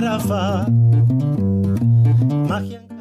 Garrafa.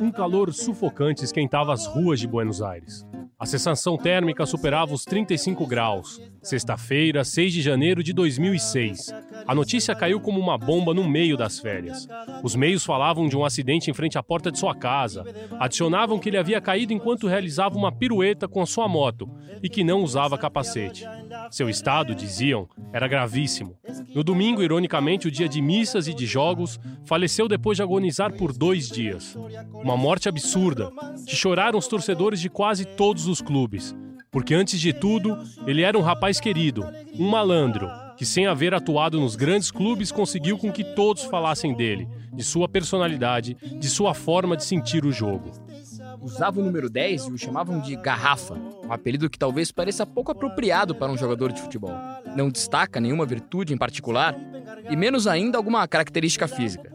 Um calor sufocante esquentava as ruas de Buenos Aires. A sensação térmica superava os 35 graus. Sexta-feira, 6 de janeiro de 2006. A notícia caiu como uma bomba no meio das férias. Os meios falavam de um acidente em frente à porta de sua casa. Adicionavam que ele havia caído enquanto realizava uma pirueta com a sua moto e que não usava capacete. Seu estado, diziam, era gravíssimo. No domingo, ironicamente, o dia de missas e de jogos, faleceu depois de agonizar por dois dias. Uma morte absurda, que choraram os torcedores de quase todos os clubes. Porque antes de tudo, ele era um rapaz querido, um malandro, que sem haver atuado nos grandes clubes conseguiu com que todos falassem dele, de sua personalidade, de sua forma de sentir o jogo. Usava o número 10 e o chamavam de Garrafa, um apelido que talvez pareça pouco apropriado para um jogador de futebol. Não destaca nenhuma virtude em particular e menos ainda alguma característica física.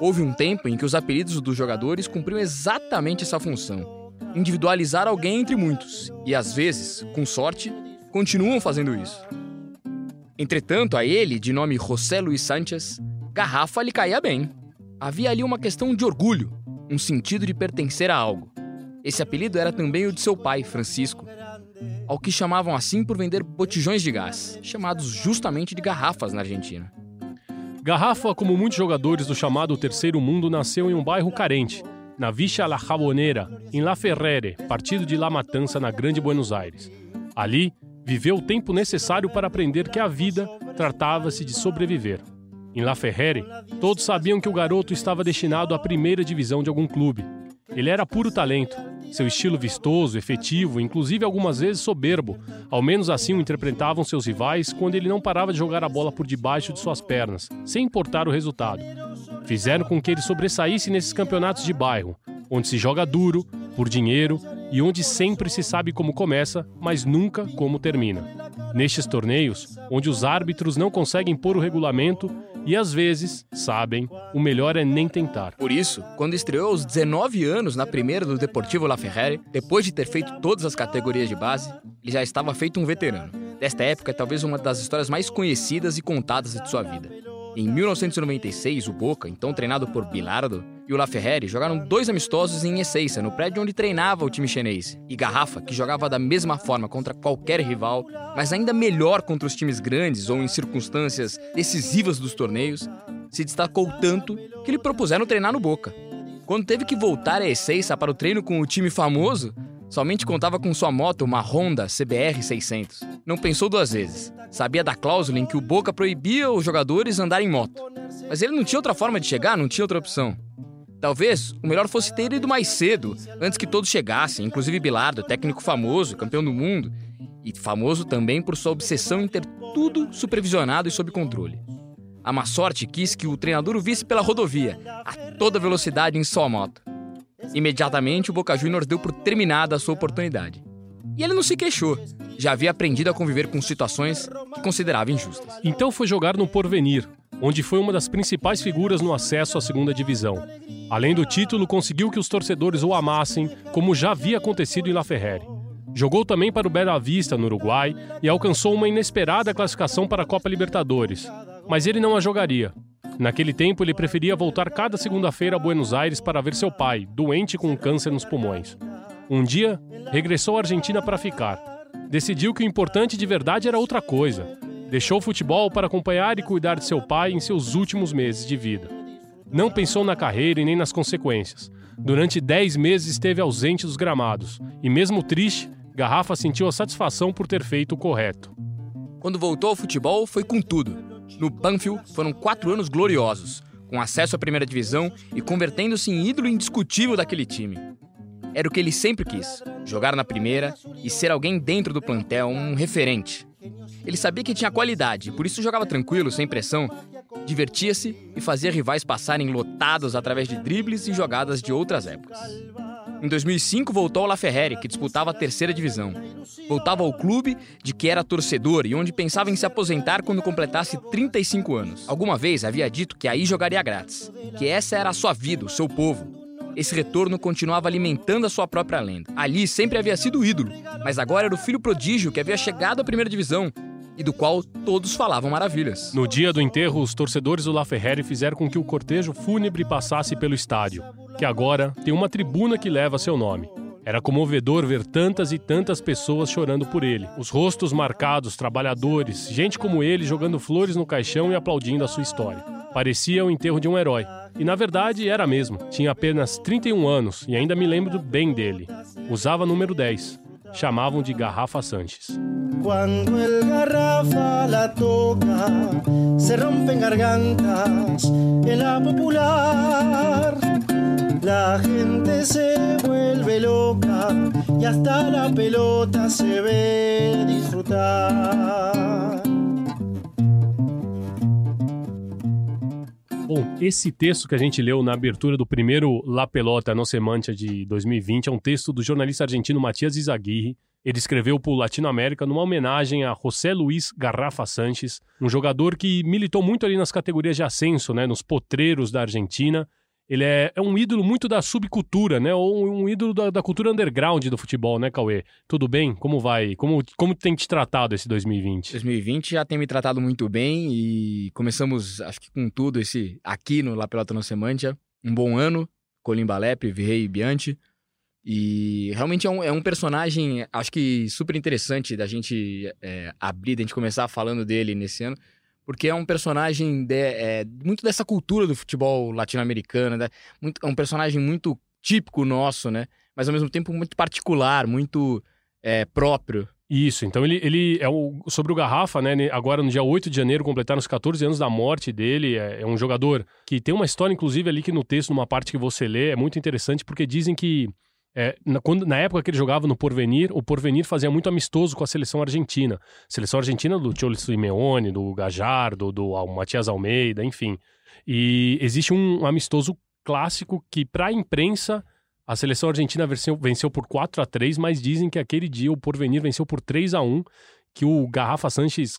Houve um tempo em que os apelidos dos jogadores cumpriam exatamente essa função: individualizar alguém entre muitos, e às vezes, com sorte, continuam fazendo isso. Entretanto, a ele, de nome José Luiz Sánchez, Garrafa lhe caía bem. Havia ali uma questão de orgulho, um sentido de pertencer a algo. Esse apelido era também o de seu pai, Francisco, ao que chamavam assim por vender botijões de gás, chamados justamente de garrafas na Argentina. Garrafa, como muitos jogadores do chamado Terceiro Mundo, nasceu em um bairro carente, na Villa La Jabonera, em La Ferrere, partido de La Matança, na Grande Buenos Aires. Ali, viveu o tempo necessário para aprender que a vida tratava-se de sobreviver. Em La Ferrere, todos sabiam que o garoto estava destinado à primeira divisão de algum clube. Ele era puro talento. Seu estilo vistoso, efetivo, inclusive algumas vezes soberbo, ao menos assim o interpretavam seus rivais quando ele não parava de jogar a bola por debaixo de suas pernas, sem importar o resultado. Fizeram com que ele sobressaísse nesses campeonatos de bairro, onde se joga duro, por dinheiro e onde sempre se sabe como começa, mas nunca como termina. Nestes torneios, onde os árbitros não conseguem pôr o regulamento e às vezes, sabem, o melhor é nem tentar. Por isso, quando estreou aos 19 anos na primeira do Deportivo La Ferrere, depois de ter feito todas as categorias de base, ele já estava feito um veterano. Desta época é talvez uma das histórias mais conhecidas e contadas de sua vida. Em 1996, o Boca, então treinado por Bilardo, e o La Ferrere jogaram dois amistosos em Ezeiza, no prédio onde treinava o time chinês. E Garrafa, que jogava da mesma forma contra qualquer rival, mas ainda melhor contra os times grandes ou em circunstâncias decisivas dos torneios, se destacou tanto que lhe propuseram treinar no Boca. Quando teve que voltar a Ezeiza para o treino com o time famoso, somente contava com sua moto, uma Honda CBR 600. Não pensou duas vezes. Sabia da cláusula em que o Boca proibia os jogadores andarem em moto. Mas ele não tinha outra forma de chegar, não tinha outra opção. Talvez o melhor fosse ter ido mais cedo, antes que todos chegassem, inclusive Bilardo, técnico famoso, campeão do mundo, e famoso também por sua obsessão em ter tudo supervisionado e sob controle. A má sorte quis que o treinador o visse pela rodovia, a toda velocidade em sua moto. Imediatamente, o Boca Juniors deu por terminada a sua oportunidade. E ele não se queixou. Já havia aprendido a conviver com situações que considerava injustas. Então foi jogar no Porvenir, onde foi uma das principais figuras no acesso à segunda divisão. Além do título, conseguiu que os torcedores o amassem, como já havia acontecido em La Ferrere. Jogou também para o Bela Vista, no Uruguai, e alcançou uma inesperada classificação para a Copa Libertadores. Mas ele não a jogaria. Naquele tempo, ele preferia voltar cada segunda-feira a Buenos Aires para ver seu pai, doente com câncer nos pulmões. Um dia, regressou à Argentina para ficar. Decidiu que o importante de verdade era outra coisa. Deixou o futebol para acompanhar e cuidar de seu pai em seus últimos meses de vida. Não pensou na carreira e nem nas consequências. Durante dez meses esteve ausente dos gramados e, mesmo triste, Garrafa sentiu a satisfação por ter feito o correto. Quando voltou ao futebol, foi com tudo. No Banfield, foram quatro anos gloriosos, com acesso à primeira divisão e convertendo-se em ídolo indiscutível daquele time. Era o que ele sempre quis: jogar na primeira e ser alguém dentro do plantel, um referente. Ele sabia que tinha qualidade, por isso jogava tranquilo, sem pressão, divertia-se e fazia rivais passarem lotados através de dribles e jogadas de outras épocas. Em 2005 voltou ao La Ferrari, que disputava a terceira divisão. Voltava ao clube de que era torcedor e onde pensava em se aposentar quando completasse 35 anos. Alguma vez havia dito que aí jogaria grátis, que essa era a sua vida, o seu povo, esse retorno continuava alimentando a sua própria lenda. Ali sempre havia sido ídolo, mas agora era o filho prodígio que havia chegado à primeira divisão e do qual todos falavam maravilhas. No dia do enterro, os torcedores do La Ferrari fizeram com que o cortejo fúnebre passasse pelo estádio, que agora tem uma tribuna que leva seu nome. Era comovedor ver tantas e tantas pessoas chorando por ele. Os rostos marcados, trabalhadores, gente como ele jogando flores no caixão e aplaudindo a sua história. Parecia o enterro de um herói. E na verdade era mesmo. Tinha apenas 31 anos e ainda me lembro bem dele. Usava número 10. Chamavam de Garrafa Sanches. Cuando el garrafa la toca, se rompen gargantas en la popular. La gente se vuelve loca y hasta la pelota se ve disfrutar. Bom, esse texto que a gente leu na abertura do primeiro La Pelota no Semântia de 2020 é um texto do jornalista argentino Matias Izaguirre. Ele escreveu para o Latinoamérica numa homenagem a José Luiz Garrafa Sanches, um jogador que militou muito ali nas categorias de ascenso, né, nos potreiros da Argentina, ele é, é, um ídolo muito da subcultura, né? Ou um ídolo da, da, cultura underground do futebol, né, Cauê? Tudo bem? Como vai? Como, como tem te tratado esse 2020? 2020 já tem me tratado muito bem e começamos, acho que com tudo, esse aqui no La Pelota no Semantia. Um bom ano, Colimba Lepre, Virrei Bianchi. E realmente é um, é um, personagem, acho que super interessante da gente é, abrir, da gente começar falando dele nesse ano porque é um personagem de, é, muito dessa cultura do futebol latino-americano, né? Muito, é um personagem muito típico nosso, né? Mas ao mesmo tempo muito particular, muito é, próprio. Isso, então ele, ele é o, sobre o Garrafa, né? Agora no dia 8 de janeiro completaram os 14 anos da morte dele. É, é um jogador que tem uma história, inclusive, ali que no texto, numa parte que você lê, é muito interessante, porque dizem que é, na, quando, na época que ele jogava no Porvenir, o Porvenir fazia muito amistoso com a seleção argentina. Seleção argentina do Cholo Simeone, do Gajardo, do, do Matias Almeida, enfim. E existe um amistoso clássico que, para a imprensa, a seleção argentina venceu, venceu por 4 a 3 mas dizem que aquele dia o Porvenir venceu por 3 a 1 que o Garrafa Sanches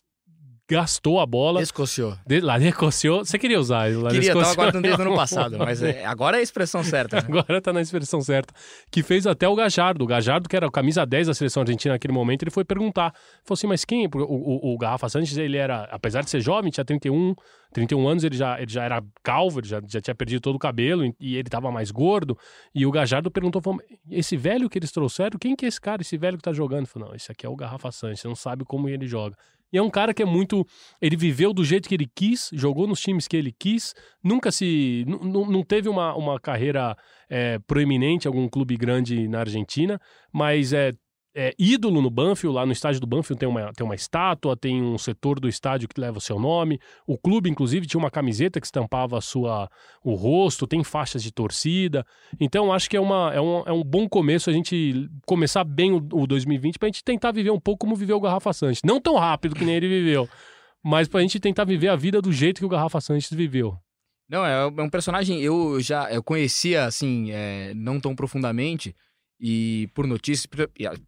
gastou a bola. Descociou. De, lá descociou. Você queria usar lá Queria, tava guardando desde o ano passado, mas é, agora é a expressão certa. Né? agora tá na expressão certa. Que fez até o Gajardo. O Gajardo, que era o camisa 10 da seleção argentina naquele momento, ele foi perguntar. Falou assim, mas quem? O, o, o Garrafa Sanches, ele era, apesar de ser jovem, tinha 31, 31 anos, ele já, ele já era calvo, ele já, já tinha perdido todo o cabelo e ele tava mais gordo. E o Gajardo perguntou, falou, esse velho que eles trouxeram, quem que é esse cara, esse velho que tá jogando? Falou, não, esse aqui é o Garrafa Sanches, você não sabe como ele joga. E é um cara que é muito. Ele viveu do jeito que ele quis, jogou nos times que ele quis, nunca se. Não teve uma, uma carreira é, proeminente em algum clube grande na Argentina, mas é, é, ídolo no Banfield, lá no estádio do Banfield tem uma, tem uma estátua, tem um setor do estádio que leva o seu nome. O clube, inclusive, tinha uma camiseta que estampava a sua, o rosto, tem faixas de torcida. Então, acho que é, uma, é, um, é um bom começo a gente começar bem o, o 2020 para a gente tentar viver um pouco como viveu o Garrafa Sanches. Não tão rápido que nem ele viveu, mas para a gente tentar viver a vida do jeito que o Garrafa Sanches viveu. Não, é, é um personagem eu já eu conhecia assim, é, não tão profundamente, e por notícias,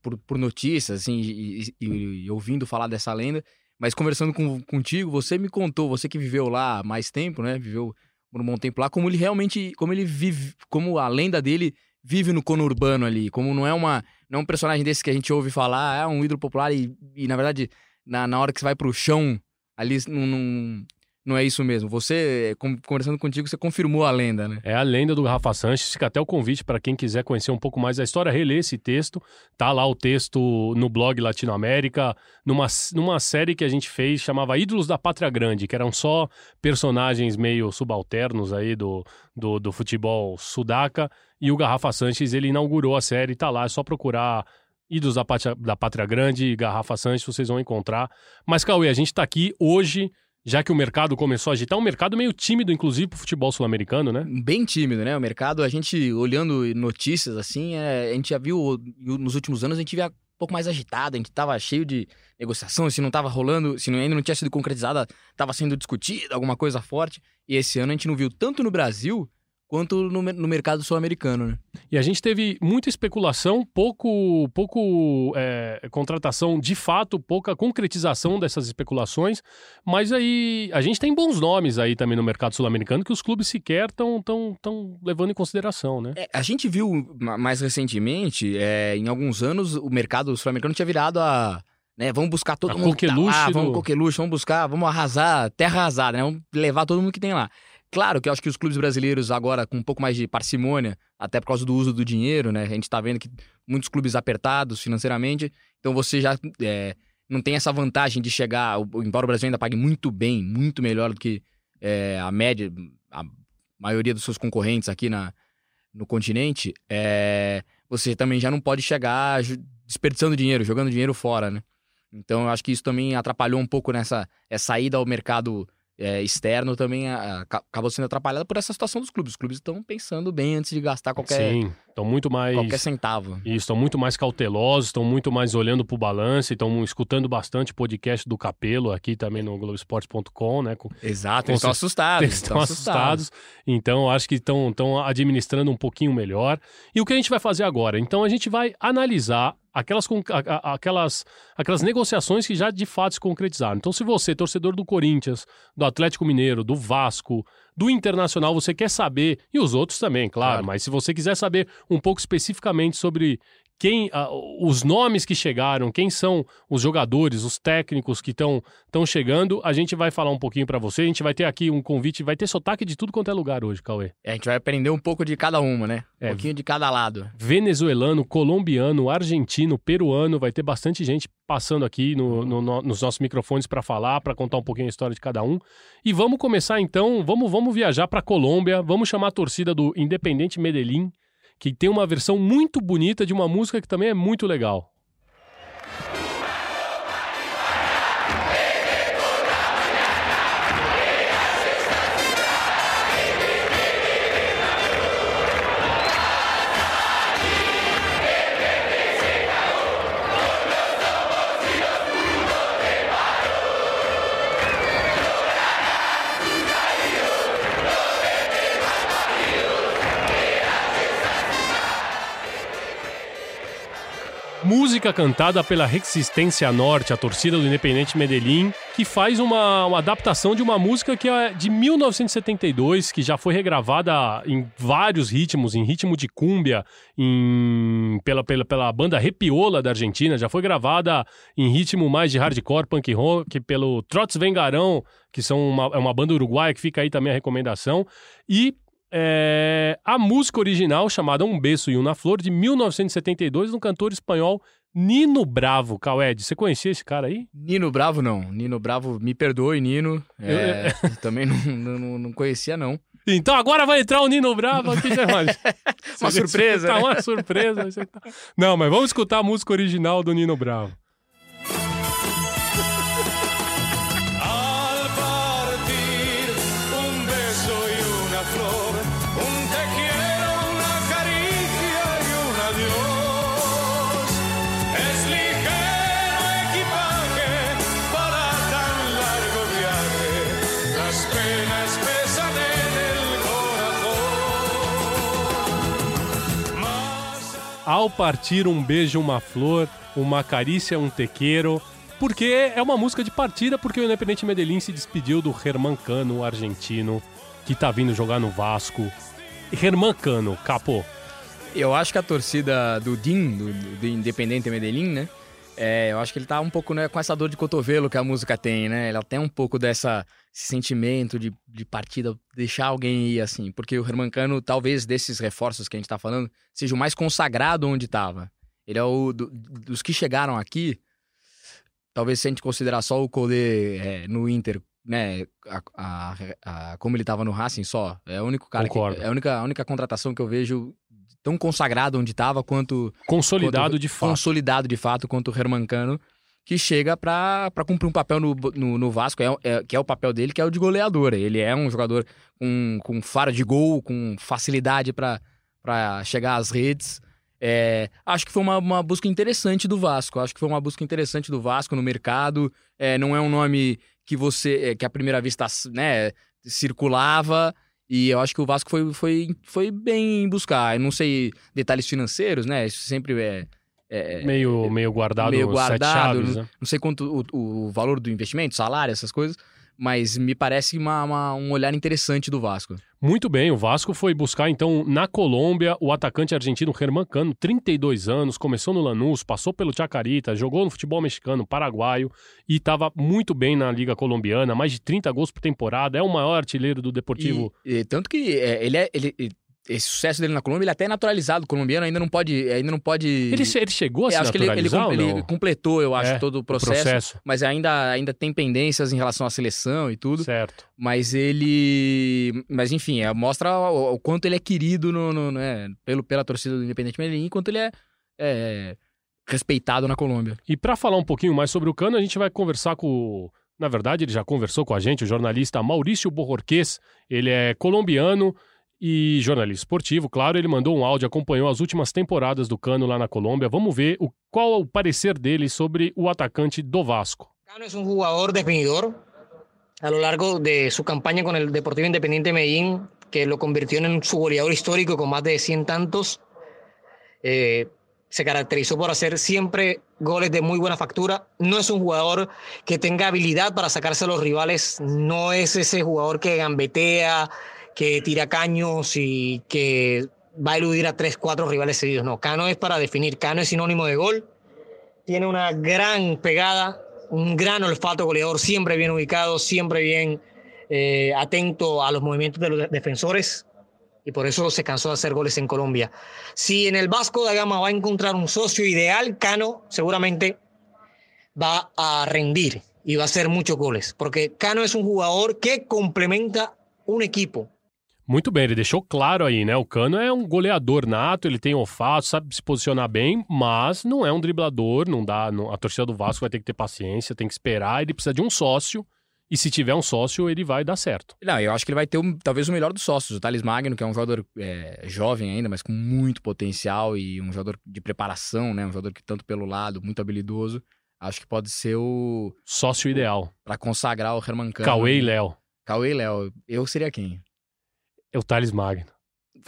por, por notícias, assim, e, e, e, ouvindo falar dessa lenda, mas conversando com, contigo, você me contou, você que viveu lá mais tempo, né? Viveu por um bom tempo lá, como ele realmente, como ele vive, como a lenda dele vive no conurbano ali, como não é uma, não é um personagem desse que a gente ouve falar, ah, é um ídolo popular e, e na verdade, na, na hora que você vai pro chão, ali não, não é isso mesmo. Você, conversando contigo, você confirmou a lenda, né? É a lenda do Rafa Sanches. Fica até o convite para quem quiser conhecer um pouco mais da história, reler esse texto. Tá lá o texto no blog Latinoamérica, numa, numa série que a gente fez, chamava Ídolos da Pátria Grande, que eram só personagens meio subalternos aí do, do, do futebol sudaca. E o Garrafa Sanches, ele inaugurou a série, tá lá, é só procurar ídolos da Pátria, da Pátria Grande, Garrafa Sanches, vocês vão encontrar. Mas, Cauê, a gente está aqui hoje, já que o mercado começou a agitar, um mercado meio tímido, inclusive, pro futebol sul-americano, né? Bem tímido, né? O mercado, a gente olhando notícias assim, é, a gente já viu nos últimos anos, a gente via um pouco mais agitado, a gente tava cheio de negociação, se não tava rolando, se ainda não tinha sido concretizada, tava sendo discutida alguma coisa forte. E esse ano a gente não viu tanto no Brasil quanto no, no mercado sul-americano, né? E a gente teve muita especulação, pouco, pouco é, contratação de fato, pouca concretização dessas especulações, mas aí a gente tem bons nomes aí também no mercado sul-americano que os clubes sequer estão tão, tão levando em consideração, né? É, a gente viu mais recentemente, é, em alguns anos, o mercado sul-americano tinha virado a né? Vamos buscar todo a mundo que tá lá, do... vamos coqueluche, vamos buscar, vamos arrasar, terra arrasada, né? Vamos levar todo mundo que tem lá. Claro que eu acho que os clubes brasileiros agora, com um pouco mais de parcimônia, até por causa do uso do dinheiro, né? A gente tá vendo que muitos clubes apertados financeiramente, então você já é, não tem essa vantagem de chegar, embora o Brasil ainda pague muito bem, muito melhor do que é, a média, a maioria dos seus concorrentes aqui na, no continente, é, você também já não pode chegar desperdiçando dinheiro, jogando dinheiro fora, né? Então eu acho que isso também atrapalhou um pouco nessa essa ida ao mercado é, externo também acabou sendo atrapalhada por essa situação dos clubes. Os clubes estão pensando bem antes de gastar qualquer. Estão muito mais. Qualquer centavo. Isso, estão muito mais cautelosos, estão muito mais olhando para o balanço, estão escutando bastante podcast do Capelo aqui também no Globoesporte.com, né? Com, Exato, eles estão assustados. Estão assustados. assustados. Então, acho que estão administrando um pouquinho melhor. E o que a gente vai fazer agora? Então, a gente vai analisar aquelas, aquelas, aquelas negociações que já de fato se concretizaram. Então, se você, torcedor do Corinthians, do Atlético Mineiro, do Vasco, do Internacional, você quer saber, e os outros também, claro, claro. mas se você quiser saber um pouco especificamente sobre quem uh, os nomes que chegaram, quem são os jogadores, os técnicos que estão chegando, a gente vai falar um pouquinho para você. A gente vai ter aqui um convite, vai ter sotaque de tudo quanto é lugar hoje, Cauê. É, a gente vai aprender um pouco de cada uma, né? Um é, pouquinho de cada lado. Venezuelano, colombiano, argentino, peruano, vai ter bastante gente passando aqui no, no, no, nos nossos microfones para falar, para contar um pouquinho a história de cada um. E vamos começar então, vamos, vamos viajar para Colômbia, vamos chamar a torcida do Independente Medellín que tem uma versão muito bonita de uma música que também é muito legal. Música cantada pela Resistência Norte, a torcida do Independente Medellín, que faz uma, uma, adaptação de uma música que é de 1972, que já foi regravada em vários ritmos, em ritmo de cúmbia, em, pela, pela, pela banda Repiola da Argentina, já foi gravada em ritmo mais de hardcore, punk rock, pelo Trots Vengarão, que são uma, é uma banda uruguaia, que fica aí também a recomendação, e é, a música original, chamada Um Beço e Uma Flor, de 1972, do cantor espanhol Nino Bravo, Caued, você conhecia esse cara aí? Nino Bravo não. Nino Bravo, me perdoe, Nino. É, também não, não, não, conhecia, não. Então agora vai entrar o Nino Bravo aqui, já Uma surpresa. Tá né? uma surpresa. Tá... Não, mas vamos escutar a música original do Nino Bravo. Ao partir um beijo, uma flor, uma carícia, um tequeiro. Porque é uma música de partida, porque o Independente Medellín se despediu do Herman Cano, argentino, que tá vindo jogar no Vasco. Herman Cano, capô. Eu acho que a torcida do DIN, do, do Independente Medellín, né? É, eu acho que ele tá um pouco né, com essa dor de cotovelo que a música tem, né? Ela tem um pouco dessa sentimento de, de partida, deixar alguém ir assim. Porque o Herman Cano, talvez desses reforços que a gente tá falando, seja o mais consagrado onde estava. Ele é o do, dos que chegaram aqui. Talvez se a gente considerar só o Colê é, no Inter, né? A, a, a, como ele estava no Racing só. É o único cara Concordo. que. É a única, a única contratação que eu vejo tão consagrado onde estava quanto. Consolidado quanto, de fato. Consolidado de fato quanto o Herman Cano, que chega para cumprir um papel no, no, no Vasco, é, é, que é o papel dele, que é o de goleador. Ele é um jogador com, com faro de gol, com facilidade para chegar às redes. É, acho que foi uma, uma, busca interessante do Vasco. Acho que foi uma busca interessante do Vasco no mercado. É, não é um nome que você, é, que à primeira vista, né, circulava. E eu acho que o Vasco foi, foi, foi bem em buscar. Eu não sei detalhes financeiros, né? Isso sempre é. é meio, meio guardado, meio guardado. Chaves, não, né? não sei quanto o, o valor do investimento, salário, essas coisas mas me parece uma, uma, um olhar interessante do Vasco. Muito bem, o Vasco foi buscar então na Colômbia o atacante argentino Germán Cano, 32 anos, começou no Lanús, passou pelo Chacarita, jogou no futebol mexicano, paraguaio e estava muito bem na Liga Colombiana, mais de 30 gols por temporada, é o maior artilheiro do Deportivo. E, e tanto que é, ele é. Ele, esse sucesso dele na Colômbia, ele é até naturalizado colombiano, ainda não pode. Ainda não pode... Ele, ele chegou a se acho que ele, ele, ele completou, eu acho, é, todo o processo, o processo, Mas ainda, ainda tem pendências em relação à seleção e tudo. Certo. Mas ele. Mas enfim, é, mostra o, o, quanto ele é querido no, no, né, pelo, pela torcida do Independente Medellín e quanto ele é, é respeitado na Colômbia. E para falar um pouquinho mais sobre o Cano, a gente vai conversar com. Na verdade, ele já conversou com a gente, o jornalista Maurício Borrorquês. Ele é colombiano e jornalista esportivo, claro, ele mandou um áudio, acompanhou as últimas temporadas do Cano lá na Colômbia. Vamos ver o, qual é o parecer dele sobre o atacante do Vasco. Cano é um jogador definidor a lo largo de su campaña con el Deportivo Independiente Medellín, que lo convirtió en su goleador histórico con más de 100 tantos. Eh, se caracterizó por hacer siempre goles de muy buena factura. No es un jugador que tenga habilidad para sacarse a los rivales, no es ese jugador que gambetea, que tira caños y que va a eludir a tres, cuatro rivales seguidos. No, Cano es para definir. Cano es sinónimo de gol. Tiene una gran pegada, un gran olfato goleador, siempre bien ubicado, siempre bien eh, atento a los movimientos de los defensores. Y por eso se cansó de hacer goles en Colombia. Si en el Vasco da Gama va a encontrar un socio ideal, Cano seguramente va a rendir y va a hacer muchos goles. Porque Cano es un jugador que complementa un equipo. Muito bem, ele deixou claro aí, né? O Cano é um goleador nato, ele tem olfato, sabe se posicionar bem, mas não é um driblador, não dá. Não, a torcida do Vasco vai ter que ter paciência, tem que esperar, ele precisa de um sócio. E se tiver um sócio, ele vai dar certo. Não, eu acho que ele vai ter um, talvez o melhor dos sócios, o Thales Magno, que é um jogador é, jovem ainda, mas com muito potencial e um jogador de preparação, né? Um jogador que tanto pelo lado, muito habilidoso. Acho que pode ser o. Sócio ideal. Para consagrar o Herman Cano. Cauê e Léo. Cauê e Léo. Eu seria quem? É o Thales Magno.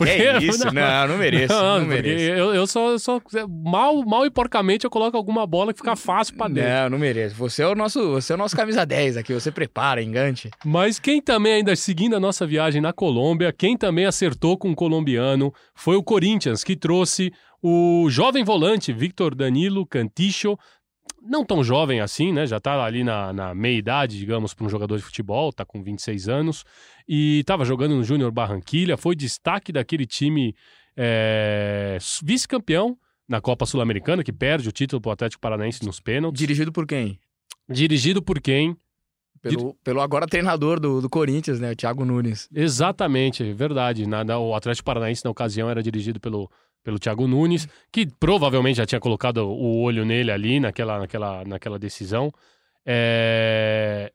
Porque, é isso? Não, não, não mereço. Não, não mereço. Eu, eu só, só mal, mal e porcamente eu coloco alguma bola que fica fácil pra dentro. Não, não mereço. Você é o nosso, você é o nosso camisa 10 aqui, você prepara, engante. Mas quem também, ainda seguindo a nossa viagem na Colômbia, quem também acertou com o colombiano foi o Corinthians, que trouxe o jovem volante Victor Danilo Canticho, não tão jovem assim, né? Já tá ali na, na meia-idade, digamos, para um jogador de futebol, tá com 26 anos. E estava jogando no Júnior Barranquilha, foi destaque daquele time é, vice-campeão na Copa Sul-Americana, que perde o título pro Atlético Paranaense nos pênaltis. Dirigido por quem? Dirigido por quem? Pelo, pelo agora treinador do, do Corinthians, né? O Thiago Nunes. Exatamente, verdade. Na, na, o Atlético Paranaense, na ocasião, era dirigido pelo, pelo Thiago Nunes, que provavelmente já tinha colocado o olho nele ali naquela, naquela, naquela decisão. É...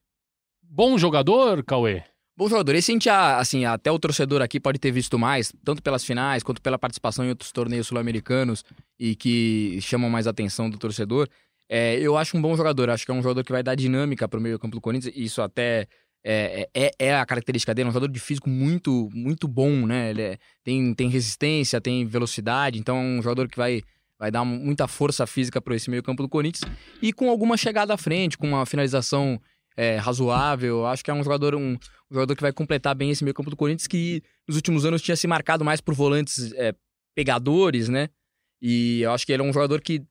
Bom jogador, Cauê? Bom jogador. Esse a gente, assim, até o torcedor aqui pode ter visto mais, tanto pelas finais quanto pela participação em outros torneios sul-americanos e que chamam mais atenção do torcedor. É, eu acho um bom jogador, acho que é um jogador que vai dar dinâmica para o meio campo do Corinthians, isso até é, é, é, a característica dele, é um jogador de físico muito, muito bom, né? Ele é, tem, tem resistência, tem velocidade, então é um jogador que vai, vai dar muita força física para esse meio campo do Corinthians e com alguma chegada à frente, com uma finalização é, razoável, acho que é um jogador, um, um, jogador que vai completar bem esse meio campo do Corinthians que nos últimos anos tinha se marcado mais por volantes é, pegadores, né? E eu acho que ele é um jogador que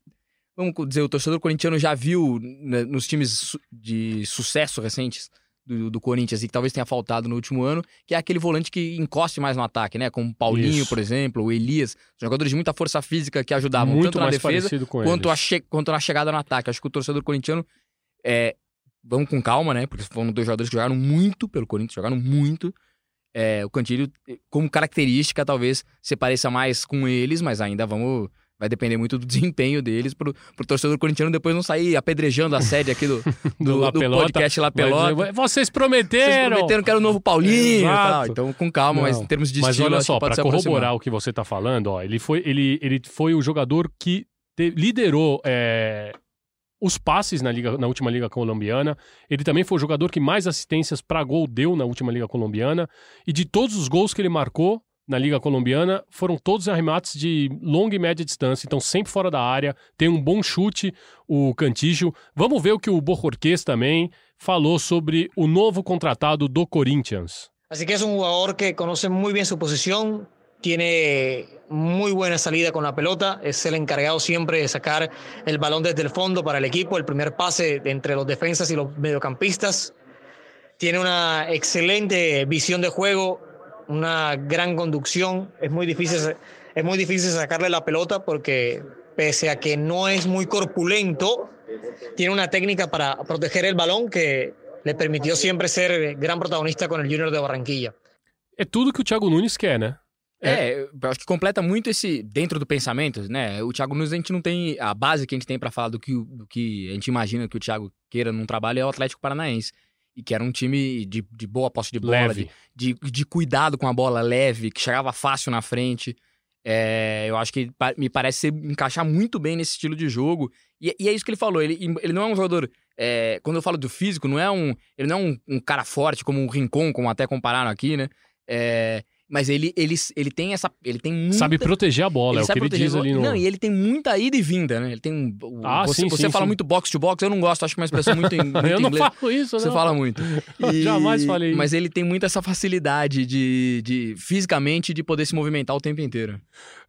vamos dizer, o torcedor corintiano já viu né, nos times de sucesso recentes do, do, Corinthians e que talvez tenha faltado no último ano, que é aquele volante que encoste mais no ataque, né? Como o Paulinho, Isso. por exemplo, o Elias, jogadores de muita força física que ajudavam Muito tanto na defesa quanto, a quanto na chegada no ataque. Acho que o torcedor corintiano é, vamos com calma, né? Porque foram dois jogadores que jogaram muito pelo Corinthians, jogaram muito. é, o Cantilho, como característica, talvez se pareça mais com eles, mas ainda vamos vai depender muito do desempenho deles pro, pro torcedor corintiano depois não sair apedrejando a sede aqui do, do, do, do Pelota, podcast La Pelota. Mas, vocês prometeram! Vocês prometeram que era o novo Paulinho. Então, com calma, não, mas em termos de mas estilo, olha só, para corroborar o que você tá falando, ó, ele foi, ele, ele foi o jogador que te, liderou é, os passes na, liga, na última Liga Colombiana. Ele também foi o jogador que mais assistências para gol deu na última Liga Colombiana. E de todos os gols que ele marcou, na Liga Colombiana foram todos arremates de longa e média distância, então sempre fora da área, tem um bom chute o Cantijo. Vamos ver o que o Bojorquez também falou sobre o novo contratado do Corinthians. Así que es un jugador que conoce muy bien su posición, tiene muy buena salida con la pelota, es el encargado siempre de sacar el balón desde el fondo para el equipo, el primer pase entre los defensas y los mediocampistas. Tiene una excelente visión de juego, una gran conducción. Es muy difícil, es muy difícil sacarle la pelota porque pese a que no es muy corpulento, tiene una técnica para proteger el balón que le permitió siempre ser gran protagonista con el Junior de Barranquilla. É tudo que o Thiago Nunes quer, né? É, é eu acho que completa muito esse dentro do pensamento, né? O Thiago Nunes a gente não tem a base que a gente tem para falar do que, do que a gente imagina que o Thiago queira num trabalho é o Atlético Paranaense e que era um time de, de boa posse de bola, de, de, de, cuidado com a bola leve, que chegava fácil na frente. É, eu acho que me parece ser, encaixar muito bem nesse estilo de jogo. E, e, é isso que ele falou. Ele, ele não é um jogador. É, quando eu falo do físico, não é um. Ele não é um, um cara forte como o Rincon, como até compararam aqui, né? É, mas ele, ele, ele tem essa. Ele tem muita... Sabe proteger a bola, ele é o que ele diz ali no. Não, e ele tem muita ida e vinda, né? Ele tem. Ah, você sim, você sim, fala sim. muito box to box, eu não gosto, acho que é uma expressão muito, muito Eu não inglês. falo isso, Você não. fala muito. E... Jamais falei Mas ele tem muito essa facilidade de, de fisicamente de poder se movimentar o tempo inteiro.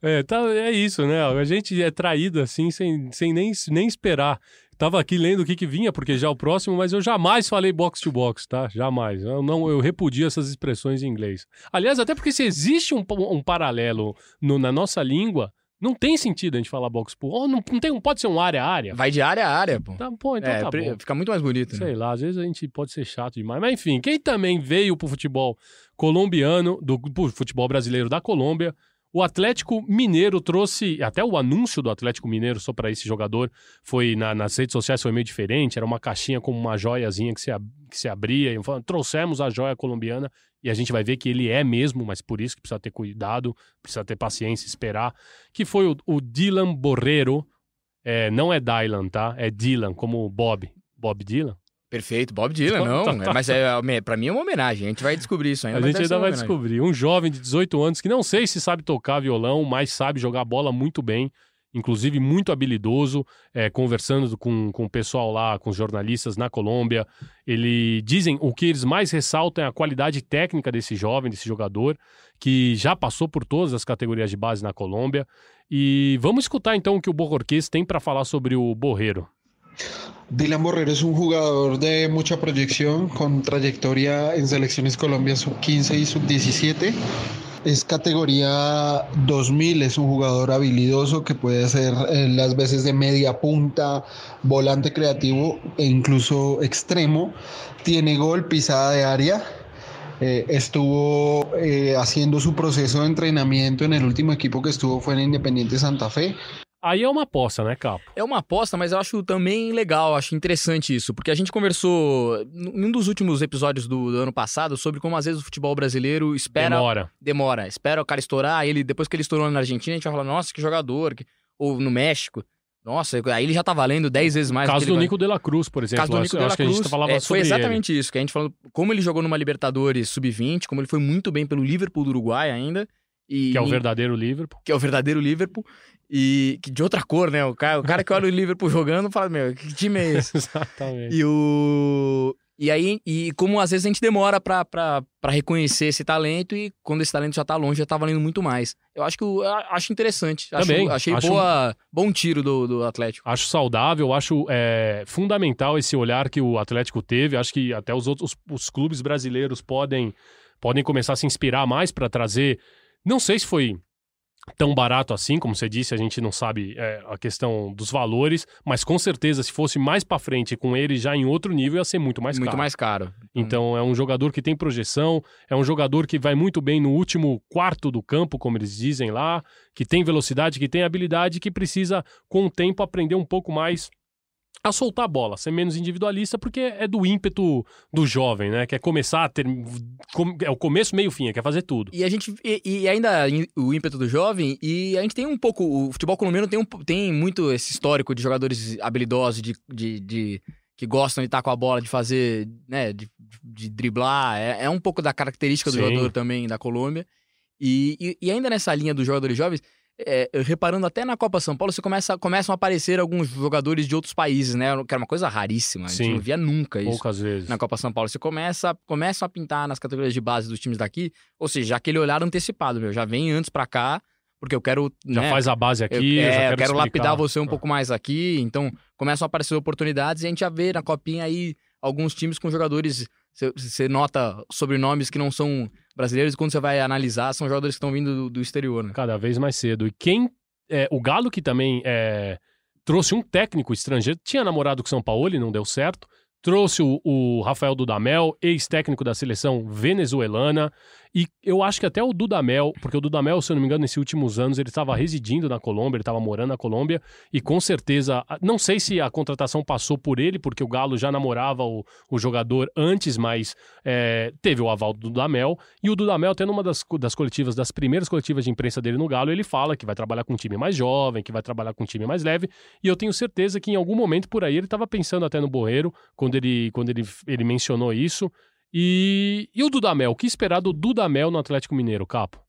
É, tá, é isso, né? A gente é traído assim, sem, sem nem, nem esperar. Tava aqui lendo o que, que vinha, porque já é o próximo, mas eu jamais falei box to box, tá? Jamais. Eu, não, eu repudio essas expressões em inglês. Aliás, até porque se existe um, um paralelo no, na nossa língua, não tem sentido a gente falar box to oh, não, não, tem, pode ser um área a área. Vai de área a área, pô. Tá, pô, então é, tá bom. Fica muito mais bonito, né? Sei lá, às vezes a gente pode ser chato demais. Mas enfim, quem também veio pro futebol colombiano, do pro futebol brasileiro da Colômbia, o Atlético Mineiro trouxe, até o anúncio do Atlético Mineiro só para esse jogador foi na, nas redes sociais foi meio diferente, era uma caixinha com uma joiazinha que se, que se abria, e falando, trouxemos a joia colombiana e a gente vai ver que ele é mesmo, mas por isso que precisa ter cuidado, precisa ter paciência, esperar, que foi o, o Dylan Borrero, é, não é Dylan, tá? É Dylan, como Bob, Bob Dylan. Perfeito, Bob Dylan, não. Tá, tá. Mas é, pra mim é uma homenagem. A gente vai descobrir isso ainda. A gente ainda vai homenagem. descobrir. Um jovem de 18 anos que não sei se sabe tocar violão, mas sabe jogar bola muito bem. Inclusive muito habilidoso, é, conversando com, com o pessoal lá, com os jornalistas na Colômbia. Ele dizem o que eles mais ressaltam é a qualidade técnica desse jovem, desse jogador, que já passou por todas as categorias de base na Colômbia. E vamos escutar então o que o Borrorquês tem para falar sobre o Borrero. Dylan Borrero es un jugador de mucha proyección, con trayectoria en selecciones Colombia sub-15 y sub-17. Es categoría 2000, es un jugador habilidoso que puede hacer eh, las veces de media punta, volante creativo e incluso extremo. Tiene gol, pisada de área. Eh, estuvo eh, haciendo su proceso de entrenamiento en el último equipo que estuvo fue en Independiente Santa Fe. Aí é uma aposta, né, Capo? É uma aposta, mas eu acho também legal, acho interessante isso, porque a gente conversou em um dos últimos episódios do, do ano passado sobre como às vezes o futebol brasileiro espera. Demora. Demora. Espera o cara estourar, ele, depois que ele estourou na Argentina, a gente vai falar, nossa, que jogador. que- Ou no México. Nossa, aí ele já tá valendo 10 vezes mais. do Caso ele do vai- Nico de la Cruz, por exemplo. Caso do Nico de la que a gente Cruz, falava é, sobre foi exatamente isso, que a gente falou como ele jogou numa Libertadores sub-20, como ele foi muito bem pelo Liverpool do Uruguai ainda. E que é o verdadeiro Liverpool. que é o verdadeiro Liverpool. E que de outra cor, né? O cara, o cara que olha o Liverpool jogando fala, meu, que time é esse? Exatamente. E o. E aí, e como às vezes a gente demora pra, pra, pra reconhecer esse talento e quando esse talento já tá longe, já tá valendo muito mais. Eu acho que eu acho interessante. Acho- Também, achei acho- boa, bom tiro do, do Atlético. Acho saudável, acho é, fundamental esse olhar que o Atlético teve. Acho que até os outros os clubes brasileiros podem, podem começar a se inspirar mais para trazer. Não sei se foi tão barato assim, como você disse, a gente não sabe é, a questão dos valores, mas com certeza se fosse mais para frente com ele já em outro nível ia ser muito mais muito caro. mais caro. Então é um jogador que tem projeção, é um jogador que vai muito bem no último quarto do campo, como eles dizem lá, que tem velocidade, que tem habilidade, que precisa com o tempo aprender um pouco mais a soltar a bola, ser menos individualista, porque é do ímpeto do jovem, né? Quer começar a ter. com- É o começo, meio fim, é quer fazer tudo. E a gente. E, e ainda in- o ímpeto do jovem, e a gente tem um pouco. O futebol colombiano tem, um, tem muito esse histórico de jogadores habilidosos, de. de, de- que gostam de estar com a bola, de fazer, né, de, de driblar. É, é um pouco da característica do Sim. jogador também da Colômbia. E, e, e ainda nessa linha dos jogadores jovens, é, eu reparando até na Copa São Paulo, você começa, começam a aparecer alguns jogadores de outros países, né? Que era uma coisa raríssima. A gente Sim. não via nunca isso Poucas vezes. na Copa São Paulo. Você começa, começam a pintar nas categorias de base dos times daqui, ou seja, aquele olhar antecipado, meu, já vem antes pra cá, porque eu quero, Já né, faz a base eu, aqui, é, eu quero, eu quero lapidar você um Ah. pouco mais aqui, então começam a aparecer oportunidades e a gente já vê na copinha aí alguns times com jogadores, você nota sobrenomes que não são brasileiros e quando você vai analisar, são jogadores que estão vindo do, do exterior, né? Cada vez mais cedo. E quem. é, o Galo, que também é, trouxe um técnico estrangeiro, tinha namorado com o São Paulo e não deu certo. Trouxe o, o Rafael Dudamel, ex-técnico da seleção venezuelana. E eu acho que até o Dudamel, porque o Dudamel, se eu não me engano, nesses últimos anos ele estava residindo na Colômbia, ele estava morando na Colômbia. E com certeza, não sei se a contratação passou por ele, porque o Galo já namorava o, o jogador antes, mas é, teve o aval do Dudamel. E o Dudamel, tendo uma das, das coletivas, das primeiras coletivas de imprensa dele no Galo, ele fala que vai trabalhar com um time mais jovem, que vai trabalhar com um time mais leve. E eu tenho certeza que em algum momento por aí ele estava pensando até no Borreiro, quando ele, quando ele, ele mencionou isso. E, e o Dudamel? O que esperar do Dudamel no Atlético Mineiro, Capo?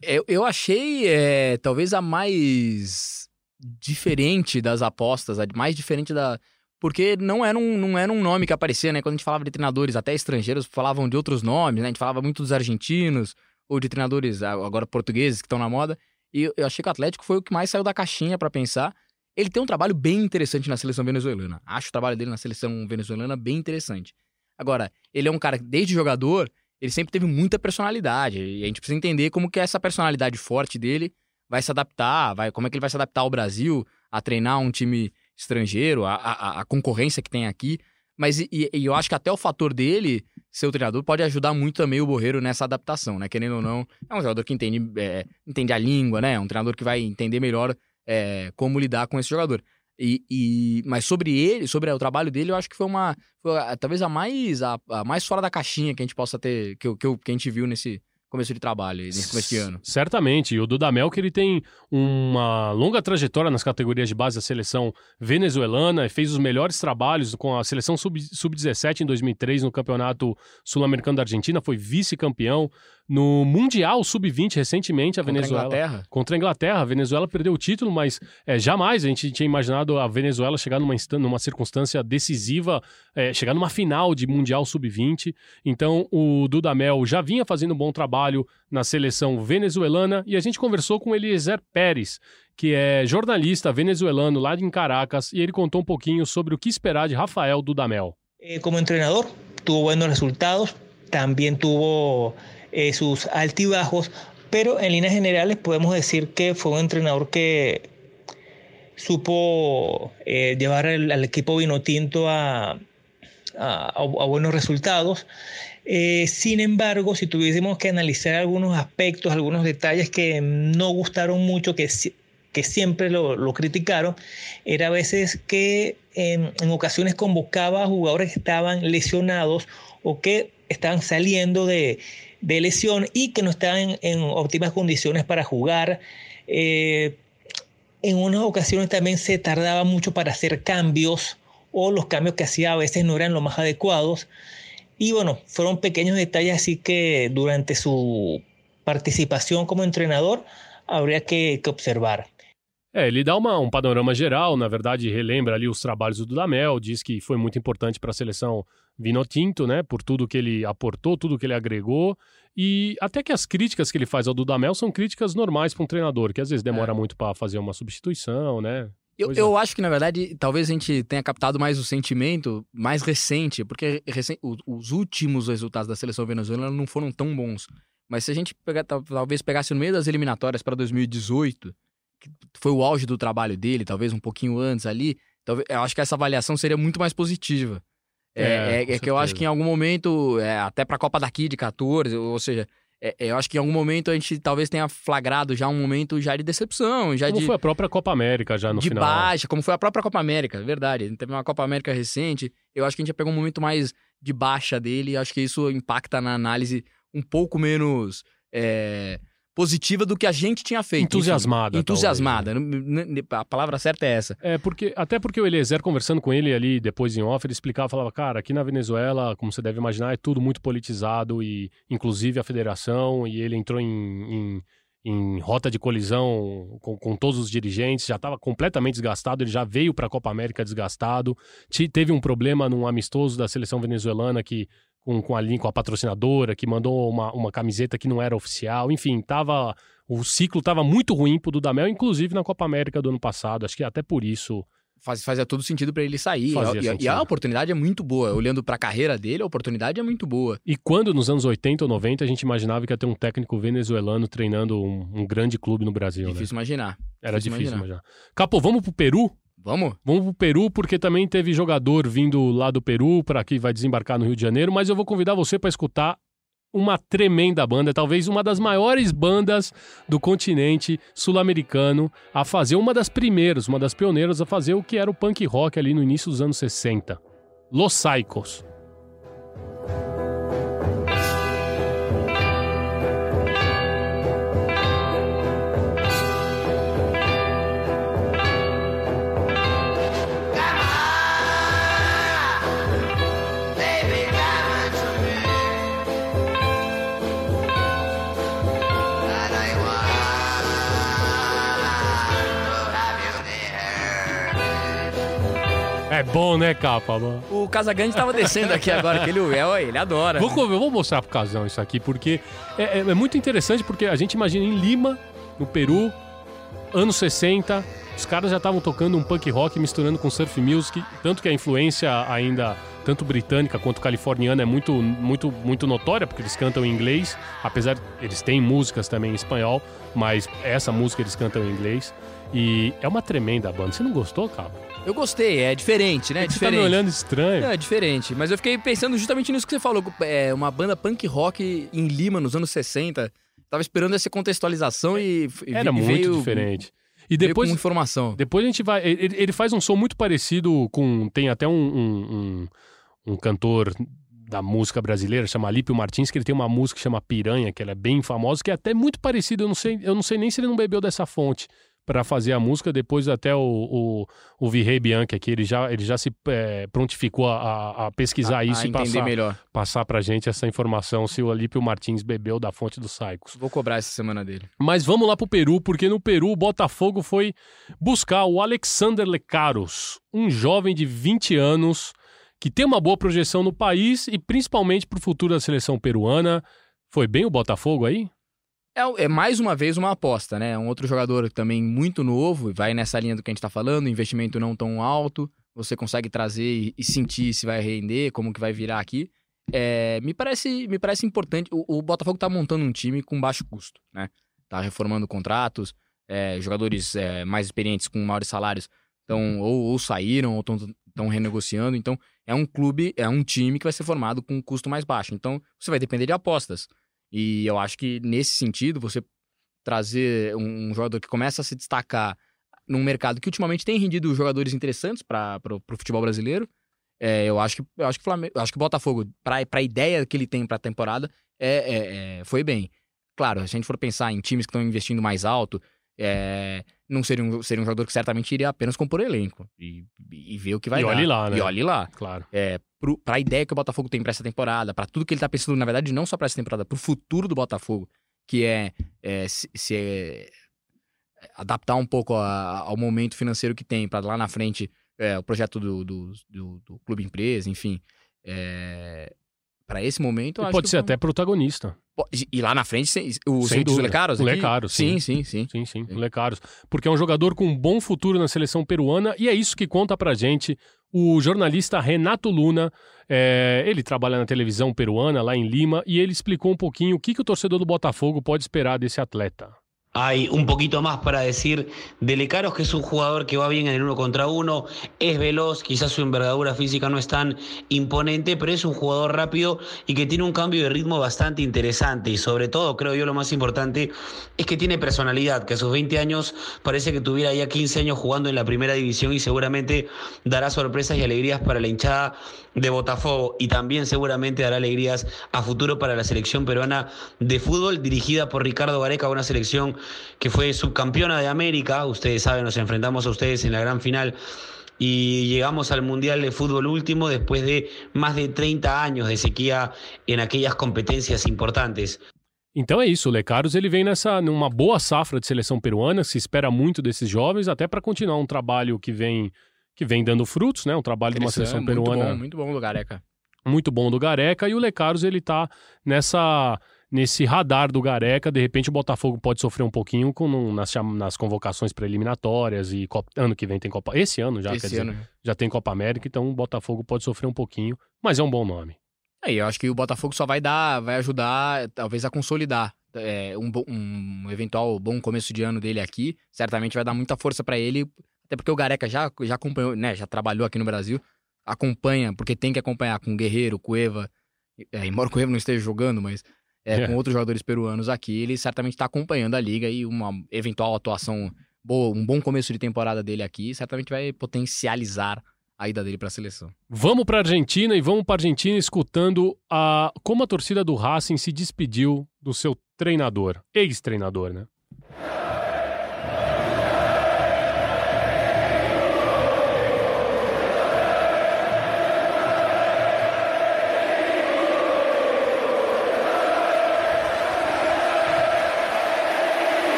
Eu, eu achei é, talvez a mais diferente das apostas, a mais diferente da. Porque não era, um, não era um nome que aparecia, né? Quando a gente falava de treinadores, até estrangeiros falavam de outros nomes, né? A gente falava muito dos argentinos, ou de treinadores ah, agora portugueses que estão na moda. E eu, achei que o Atlético foi o que mais saiu da caixinha pra pensar. Ele tem um trabalho bem interessante na seleção venezuelana. Acho o trabalho dele na seleção venezuelana bem interessante. Agora, ele é um cara que, desde jogador, ele sempre teve muita personalidade. E a gente precisa entender como que essa personalidade forte dele vai se adaptar, vai, como é que ele vai se adaptar ao Brasil, a treinar um time estrangeiro, a, a, a concorrência que tem aqui. Mas e, e eu acho que até o fator dele ser o treinador pode ajudar muito também o Borreiro nessa adaptação, né? Querendo ou não, é um jogador que entende, é, entende a língua, né? É um treinador que vai entender melhor é, como lidar com esse jogador. E, e- mas sobre ele, sobre o trabalho dele, eu acho que foi uma. foi a- talvez a mais, a, a mais fora da caixinha que a gente possa ter, que, que, que a gente viu nesse começo de trabalho, nesse começo de ano. Certamente. E o Dudamel, que ele tem uma longa trajetória nas categorias de base da seleção venezuelana, fez os melhores trabalhos com a seleção sub- sub-17 em 2003 no Campeonato Sul-Americano da Argentina, foi vice-campeão. No Mundial Sub-20, recentemente, a Contra a Venezuela. Inglaterra. Contra a Inglaterra. A Venezuela perdeu o título, mas é, jamais a gente tinha imaginado a Venezuela chegar numa, numa circunstância decisiva, é, chegar numa final de Mundial Sub-20. Então, o Dudamel já vinha fazendo um bom trabalho na seleção venezuelana e a gente conversou com Eliezer Pérez, que é jornalista venezuelano lá em Caracas, e ele contou um pouquinho sobre o que esperar de Rafael Dudamel. Eh, como entrenador tuvo buenos resultados, también tuvo eh, sus altibajos, pero en líneas generales podemos decir que fue un entrenador que supo eh, llevar al, al equipo vino tinto a, a- a buenos resultados. Eh, sin embargo, si tuviésemos que analizar algunos aspectos, algunos detalles que no gustaron mucho, que, que siempre lo, lo criticaron, era a veces que en, en ocasiones convocaba a jugadores que estaban lesionados o que estaban saliendo de, de lesión y que no estaban en óptimas condiciones para jugar. Eh, en unas ocasiones también se tardaba mucho para hacer cambios o los cambios que hacía a veces no eran los más adecuados. Y bueno, fueron pequeños detalles así que durante su participación como entrenador habría que, que observar. É, ele dá uma- um panorama geral, na verdade, relembra ali os trabalhos do Dudamel, diz que foi muito importante para a seleção Vinotinto, né, por tudo que ele aportou, tudo que ele agregou, e até que as críticas que ele faz ao Dudamel são críticas normais para um treinador, que às vezes demora muito para fazer uma substituição, né? Eu, Pois é. eu acho que, na verdade, talvez a gente tenha captado mais o sentimento mais recente, porque recen- o- os últimos resultados da seleção venezuelana não foram tão bons. Mas se a gente pegar, talvez pegasse no meio das eliminatórias para 2018, que foi o auge do trabalho dele, talvez um pouquinho antes ali, talvez, eu acho que essa avaliação seria muito mais positiva. É, é, é, é que eu acho que em algum momento, é, até para a Copa daqui de 14, ou seja, é, eu acho que em algum momento a gente talvez tenha flagrado já um momento já de decepção, já como de... foi a própria Copa América já no de final. baixa, como foi a própria Copa América, verdade. A gente teve uma Copa América recente, eu acho que a gente já pegou um momento mais de baixa dele, e acho que isso impacta na análise um pouco menos é, positiva do que a gente tinha feito. Entusiasmada. Enfim, entusiasmada. A palavra certa é essa. É, porque até porque o Eliezer, conversando com ele ali depois em off, ele explicava, falava, cara, aqui na Venezuela, como você deve imaginar, é tudo muito politizado e inclusive a federação, e ele entrou em, em, em rota de colisão com, com, todos os dirigentes, já estava completamente desgastado, ele já veio para a Copa América desgastado, teve um problema num amistoso da seleção venezuelana que com, com a linha, com a patrocinadora, que mandou uma, uma camiseta que não era oficial. Enfim, tava, o ciclo estava muito ruim pro Dudamel, inclusive na Copa América do ano passado. Acho que até por isso. Faz, fazia todo sentido para ele sair. E, e, a oportunidade é muito boa. Olhando para a carreira dele, a oportunidade é muito boa. E quando nos anos 80 ou 90 a gente imaginava que ia ter um técnico venezuelano treinando um, um grande clube no Brasil? Difícil né? imaginar. Era difícil, difícil imaginar. imaginar. Capo, vamos pro Peru? Vamos? Vamos pro Peru, porque também teve jogador vindo lá do Peru para que vai desembarcar no Rio de Janeiro, mas eu vou convidar você para escutar uma tremenda banda, talvez uma das maiores bandas do continente sul-americano a fazer uma das primeiras, uma das pioneiras a fazer o que era o punk rock ali no início dos anos 60. Los Saicos. É bom, né, capa? Mano? O Casagrande tava descendo aqui agora, aquele Uel, ele adora. Vou, eu vou mostrar pro Casão isso aqui, porque é, é, é, muito interessante, porque a gente imagina em Lima, no Peru, anos 60, os caras já estavam tocando um punk rock misturando com surf music, tanto que a influência ainda tanto britânica quanto californiana é muito muito muito notória porque eles cantam em inglês, apesar eles têm músicas também em espanhol, mas essa música eles cantam em inglês e é uma tremenda banda. Você não gostou, cara? Eu gostei, é diferente, né? É diferente. Você tá me olhando estranho. Não, é diferente. Mas eu fiquei pensando justamente nisso que você falou. É uma banda punk rock em Lima nos anos 60. Tava esperando essa contextualização e. Era muito veio, diferente. E depois. informação. Depois a gente vai. Ele, ele, faz um som muito parecido com. Tem até um, um, um, cantor da música brasileira, chama Alípio Martins, que ele tem uma música que chama Piranha, que ela é bem famosa, que é até muito parecida. Eu não sei, eu não sei nem se ele não bebeu dessa fonte para fazer a música. Depois até o, o, o Virrey Bianchi aqui, ele já, ele já se é, prontificou a, a pesquisar a, isso a e passar, melhor. passar pra gente essa informação se o Alípio Martins bebeu da fonte dos Saicos. Vou cobrar essa semana dele. Mas vamos lá pro Peru, porque no Peru o Botafogo foi buscar o Alexander Lecaros, um jovem de 20 anos que tem uma boa projeção no país e principalmente para o futuro da seleção peruana. Foi bem o Botafogo aí? É, é, mais uma vez uma aposta, né? Um outro jogador também muito novo, vai nessa linha do que a gente está falando, investimento não tão alto, você consegue trazer e, sentir se vai render, como que vai virar aqui. É, me, parece, me parece importante. O, o Botafogo está montando um time com baixo custo, né? Tá reformando contratos, é, jogadores é, mais experientes com maiores salários estão ou, ou, saíram ou estão renegociando. Então, é um clube, é um time que vai ser formado com um custo mais baixo. Então, você vai depender de apostas. E eu acho que nesse sentido, você trazer um, jogador que começa a se destacar num mercado que ultimamente tem rendido jogadores interessantes para o futebol brasileiro, é, eu acho que eu acho que Flamengo, acho que o Botafogo, para a ideia que ele tem para a temporada, é, é, é, foi bem. Claro, se a gente for pensar em times que estão investindo mais alto, é, não seria um, seria um jogador que certamente iria apenas compor elenco e, e ver o que vai e dar. E olhe lá, né? E olhe lá. Claro. É, para a ideia que o Botafogo tem para essa temporada, para tudo que ele tá pensando, na verdade, não só para essa temporada, para o futuro do Botafogo, que é, é se, se é, adaptar um pouco a, ao momento financeiro que tem, para lá na frente é, o projeto do, do, do, do clube empresa, enfim. É, para esse momento. pode ser até protagonista. E lá na frente, o Sem dos Lecaros? O Lecaros, sim. Sim, sim, sim. Sim, sim, Lecaros. Porque é um jogador com um bom futuro na seleção peruana e é isso que conta pra gente o jornalista Renato Luna. É, ele trabalha na televisão peruana lá em Lima e ele explicou um pouquinho o que, que o torcedor do Botafogo pode esperar desse atleta. Hay un poquito más para decir de Lecaros, que es un jugador que va bien en el uno contra uno, es veloz, quizás su envergadura física no es tan imponente, pero es un jugador rápido y que tiene un cambio de ritmo bastante interesante. Y sobre todo, creo yo, lo más importante es que tiene personalidad, que a sus 20 años parece que tuviera ya 15 años jugando en la primera división y seguramente dará sorpresas y alegrías para la hinchada de Botafogo y también seguramente dará alegrías a futuro para la selección peruana de fútbol dirigida por Ricardo Gareca, una selección que fue subcampeona de América. Ustedes saben, nos enfrentamos a ustedes en la gran final y llegamos al Mundial de Fútbol último después de más de 30 años de sequía en aquellas competencias importantes. Então é isso, Lecaros ele vem nessa numa boa safra de seleção peruana, se espera muito desses jovens, até para continuar um trabalho que vem que vem dando frutos, né? Um trabalho de uma seleção peruana. Muito bom, muito bom do Gareca. Muito bom do Gareca e o Lecaros ele tá nessa nesse radar do Gareca, de repente o Botafogo pode sofrer um pouquinho com, nas, nas convocações pré-eliminatórias e Copa, ano que vem tem Copa. Esse ano já, Esse quer ano. dizer, já tem Copa América, então o Botafogo pode sofrer um pouquinho, mas é um bom nome. Aí, eu acho que o Botafogo só vai dar, vai ajudar, talvez, a consolidar é, um, um eventual bom começo de ano dele aqui. Certamente vai dar muita força para ele, até porque o Gareca já, já acompanhou, né? Já trabalhou aqui no Brasil, acompanha, porque tem que acompanhar com o Guerreiro, Cueva, é, embora o Cueva não esteja jogando, mas é, com outros jogadores peruanos aqui, ele certamente está acompanhando a liga e uma eventual atuação boa, um bom começo de temporada dele aqui, certamente vai potencializar a ida dele para a seleção. Vamos para a Argentina e vamos para a Argentina escutando a, como a torcida do Racing se despediu do seu treinador, ex-treinador, né?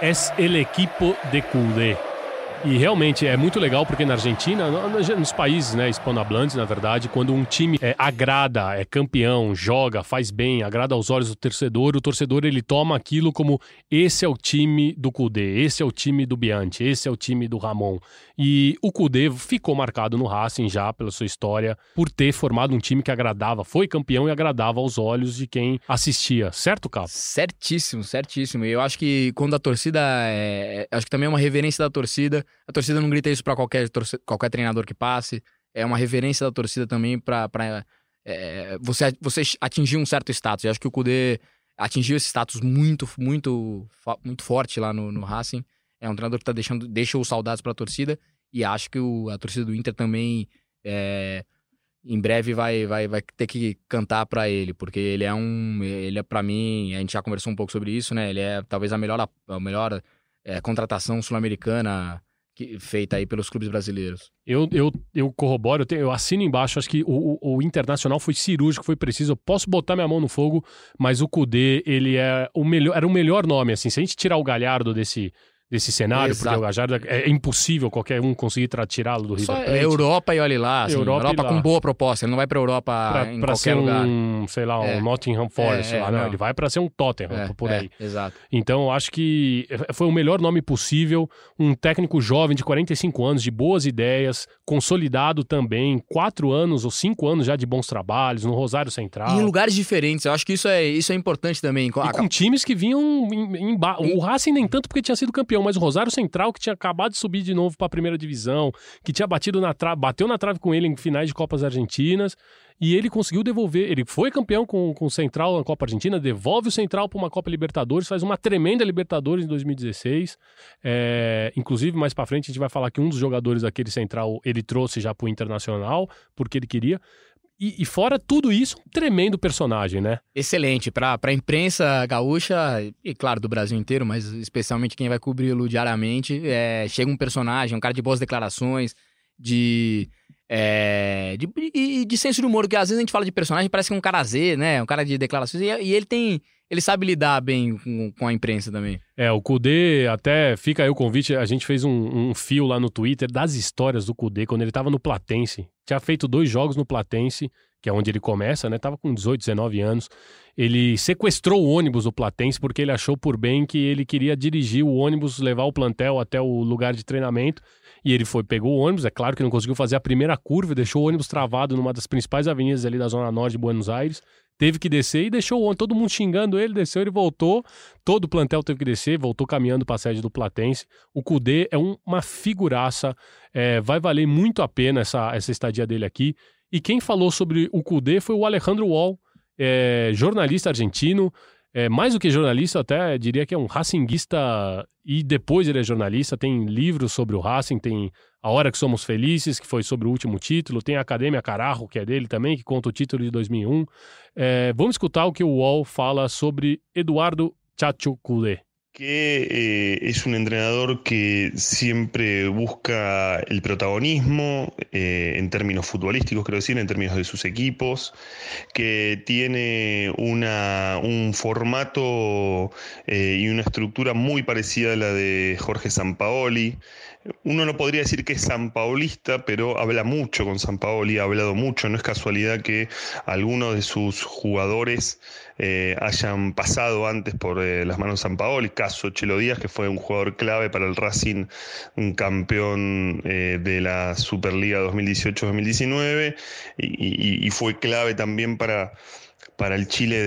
Es el equipo de Cudê. E realmente é muito legal porque na Argentina, nos países né, hispanohablantes, na verdade, quando um time é, agrada, é campeão, joga, faz bem, agrada aos olhos do torcedor, o torcedor ele toma aquilo como esse é o time do Cudê, esse é o time do Bianchi, esse é o time do Ramon. E o Cudê ficou marcado no Racing já pela sua história por ter formado um time que agradava, foi campeão e agradava aos olhos de quem assistia, certo, Capo? Certíssimo, certíssimo. E eu acho que quando a torcida. É... Acho que também é uma reverência da torcida. A torcida não grita isso para qualquer, qualquer treinador que passe. É uma reverência da torcida também para é, você, você atingir um certo status. Eu acho que o Kudê atingiu esse status muito, muito, muito forte lá no, no Racing. É um treinador que tá deixando, deixa os saudades para a torcida. E acho que o, a torcida do Inter também é, em breve vai, vai, vai ter que cantar para ele, porque ele é um, ele é para mim, a gente já conversou um pouco sobre isso, né? Ele é talvez a melhor, a melhor é, contratação sul-americana feita aí pelos clubes brasileiros. Eu, eu, eu corroboro, eu, tenho, eu assino embaixo, acho que o, o, o, Internacional foi cirúrgico, foi preciso. Eu posso botar minha mão no fogo, mas o Cudê, ele é o melhor, era o melhor nome, assim. Se a gente tirar o Galhardo desse, desse cenário, Exato. porque o Gajardo é impossível qualquer um conseguir tirá-lo do River Plate. É Europa e olhe lá, assim, Europa, Europa com boa proposta, ele não vai para Europa pra, em pra qualquer ser lugar. um, sei lá, um é. Nottingham Forest, é, lá, não, não, ele vai para ser um Tottenham, é, por aí. É, exato. Então, eu acho que foi o melhor nome possível, um técnico jovem de 45 anos, de boas ideias, consolidado também, quatro anos ou cinco anos já de bons trabalhos, no Rosário Central. E em lugares diferentes, eu acho que isso é, isso é importante também. E com times que vinham em, em, em... O Racing nem tanto porque tinha sido campeão, mas o Rosário Central que tinha acabado de subir de novo para a primeira divisão, que tinha batido na trave, bateu na trave com ele em finais de Copas Argentinas, e ele conseguiu devolver. Ele foi campeão com, com o Central na Copa Argentina, devolve o Central para uma Copa Libertadores, faz uma tremenda Libertadores em 2016. É, inclusive, mais para frente, a gente vai falar que um dos jogadores daquele Central ele trouxe já para o Internacional, porque ele queria. E, e, fora tudo isso, um tremendo personagem, né? Excelente. Para a imprensa gaúcha, e claro, do Brasil inteiro, mas especialmente quem vai cobri-lo diariamente, é, chega um personagem, um cara de boas declarações, de, é, de, de, de senso de humor, que às vezes a gente fala de personagem, parece que é um cara Z, né? Um cara de declarações, e, e ele tem ele sabe lidar bem com, com a imprensa também. É, o Kudê, até fica aí o convite, a gente fez um, um fio lá no Twitter das histórias do Kudê quando ele tava no Platense. Tinha feito dois jogos no Platense, que é onde ele começa, né? Tava com 18, 19 anos. Ele sequestrou o ônibus do Platense porque ele achou por bem que ele queria dirigir o ônibus, levar o plantel até o lugar de treinamento. E ele foi, pegou o ônibus, é claro que não conseguiu fazer a primeira curva, deixou o ônibus travado numa das principais avenidas ali da zona norte de Buenos Aires teve que descer e deixou todo mundo xingando ele, desceu, ele voltou, todo o plantel teve que descer, voltou caminhando para a sede do Platense. O Cudê é um, uma figuraça, é, vai valer muito a pena essa, essa estadia dele aqui. E quem falou sobre o Cudê foi o Alejandro Wall, é, jornalista argentino, é, mais do que jornalista, até diria que é um racinguista e depois ele é jornalista, tem livros sobre o Racing, tem A Hora que Somos Felizes, que foi sobre o último título, tem a Academia Carajo, que é dele também, que conta o título de 2001. É, vamos escutar o que o UOL fala sobre Eduardo Chacho. Que eh, es un entrenador que siempre busca el protagonismo eh, en términos futbolísticos, creo decir, en términos de sus equipos, que tiene una, un formato eh, y una estructura muy parecida a la de Jorge Sampaoli. Uno no podría decir que es sampaolista, pero habla mucho con Sampaoli, ha hablado mucho, no es casualidad que algunos de sus jugadores eh, hayan pasado antes por eh, las manos de San Paoli, caso Chelo Díaz, que fue un jugador clave para el Racing, un campeón eh, de la Superliga 2018-2019, y, y, fue clave también para para el Chile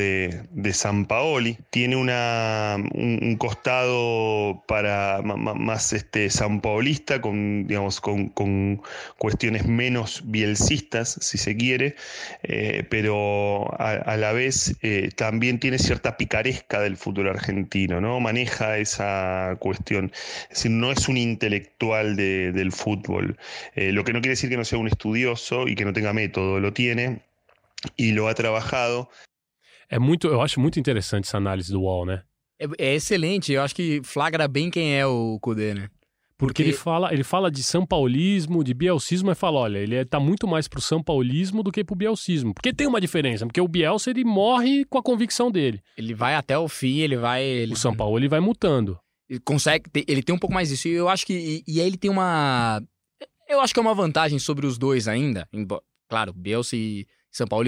de, San Paoli. Tiene un, costado para más este, San Paulista, con, digamos, con, cuestiones menos bielcistas, si se quiere, eh, pero a, la vez eh, también tiene cierta picaresca del fútbol argentino, ¿no? Maneja esa cuestión. Es decir, no es un intelectual de, del fútbol, eh, lo que no quiere decir que no sea un estudioso y que no tenga método, lo tiene e lo ha trabalhado. É muito, eu acho muito interessante essa análise do Wall, né? É, é excelente, eu acho que flagra bem quem é o Kudê, né? Porque, Porque ele fala, ele fala de São Paulismo, de bielcismo, e fala, olha, ele está muito mais pro São Paulismo do que pro bielcismo. Porque tem uma diferença, porque o Bielsa ele morre com a convicção dele. Ele vai até o fim, ele vai... Ele... O São Paulo ele vai mutando. Ele consegue, ele tem um pouco mais disso, e eu acho que, e, e aí ele tem uma... Eu acho que é uma vantagem sobre os dois ainda, claro, Bielsa e são Paulo